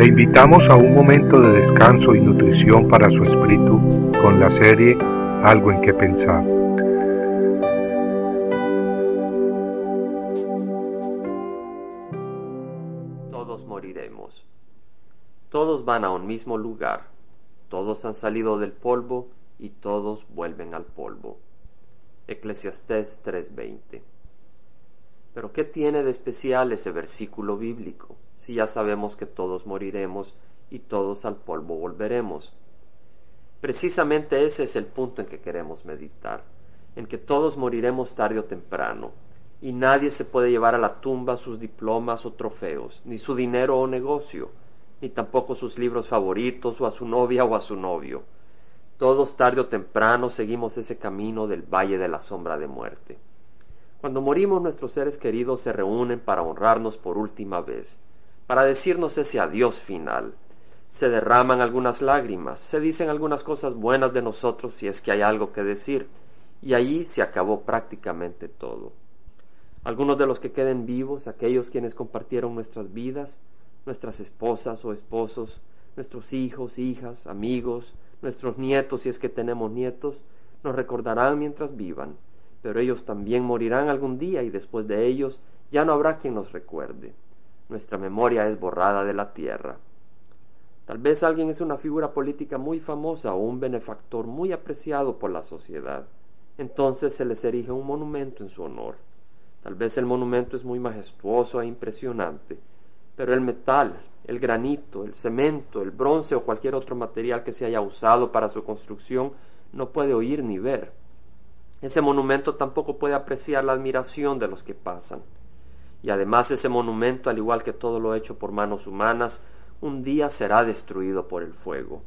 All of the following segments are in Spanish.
Le invitamos a un momento de descanso y nutrición para su espíritu con la serie Algo en que pensar. Todos moriremos. Todos van a un mismo lugar. Todos han salido del polvo y todos vuelven al polvo. Eclesiastés 3:20 pero ¿qué tiene de especial ese versículo bíblico si ya sabemos que todos moriremos y todos al polvo volveremos? Precisamente ese es el punto en que queremos meditar, en que todos moriremos tarde o temprano, y nadie se puede llevar a la tumba sus diplomas o trofeos, ni su dinero o negocio, ni tampoco sus libros favoritos o a su novia o a su novio. Todos tarde o temprano seguimos ese camino del valle de la sombra de muerte. Cuando morimos nuestros seres queridos se reúnen para honrarnos por última vez, para decirnos ese adiós final. Se derraman algunas lágrimas, se dicen algunas cosas buenas de nosotros si es que hay algo que decir, y allí se acabó prácticamente todo. Algunos de los que queden vivos, aquellos quienes compartieron nuestras vidas, nuestras esposas o esposos, nuestros hijos, hijas, amigos, nuestros nietos si es que tenemos nietos, nos recordarán mientras vivan pero ellos también morirán algún día y después de ellos ya no habrá quien nos recuerde. Nuestra memoria es borrada de la tierra. Tal vez alguien es una figura política muy famosa o un benefactor muy apreciado por la sociedad. Entonces se les erige un monumento en su honor. Tal vez el monumento es muy majestuoso e impresionante, pero el metal, el granito, el cemento, el bronce o cualquier otro material que se haya usado para su construcción no puede oír ni ver. Ese monumento tampoco puede apreciar la admiración de los que pasan. Y además ese monumento, al igual que todo lo hecho por manos humanas, un día será destruido por el fuego.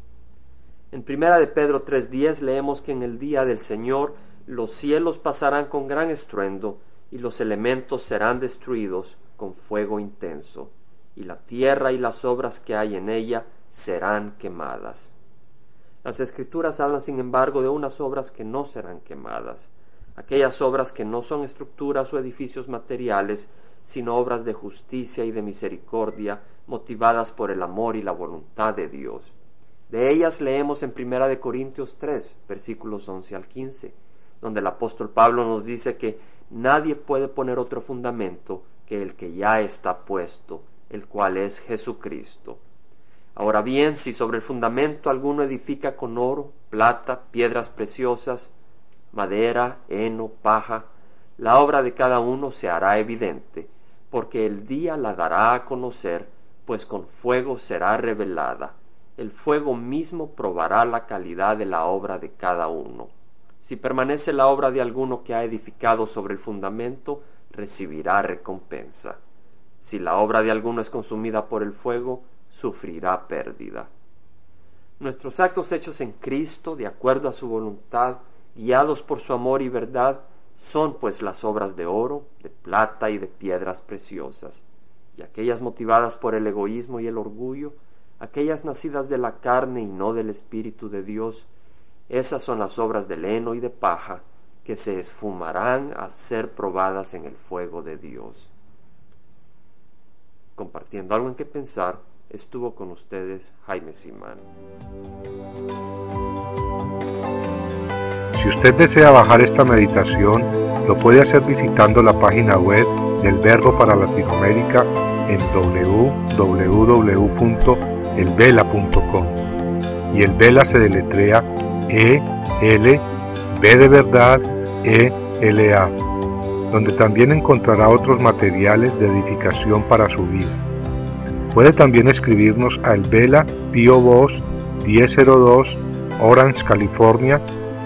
En primera de Pedro 3:10 leemos que en el día del Señor los cielos pasarán con gran estruendo y los elementos serán destruidos con fuego intenso, y la tierra y las obras que hay en ella serán quemadas. Las escrituras hablan, sin embargo, de unas obras que no serán quemadas, aquellas obras que no son estructuras o edificios materiales, sino obras de justicia y de misericordia, motivadas por el amor y la voluntad de Dios. De ellas leemos en Primera de Corintios 3, versículos 11 al 15, donde el apóstol Pablo nos dice que nadie puede poner otro fundamento que el que ya está puesto, el cual es Jesucristo. Ahora bien, si sobre el fundamento alguno edifica con oro, plata, piedras preciosas, madera, heno, paja, la obra de cada uno se hará evidente, porque el día la dará a conocer, pues con fuego será revelada. El fuego mismo probará la calidad de la obra de cada uno. Si permanece la obra de alguno que ha edificado sobre el fundamento, recibirá recompensa. Si la obra de alguno es consumida por el fuego, sufrirá pérdida. Nuestros actos hechos en Cristo, de acuerdo a su voluntad, guiados por su amor y verdad, son pues las obras de oro, de plata y de piedras preciosas, y aquellas motivadas por el egoísmo y el orgullo, aquellas nacidas de la carne y no del Espíritu de Dios, esas son las obras de heno y de paja, que se esfumarán al ser probadas en el fuego de Dios. Compartiendo algo en que pensar, estuvo con ustedes Jaime Simán. Si usted desea bajar esta meditación, lo puede hacer visitando la página web del Verbo para Latinoamérica en www.elvela.com. Y el Vela se deletrea E L B de verdad E L A, donde también encontrará otros materiales de edificación para su vida. Puede también escribirnos al Vela Pio Box 1002 Orange, California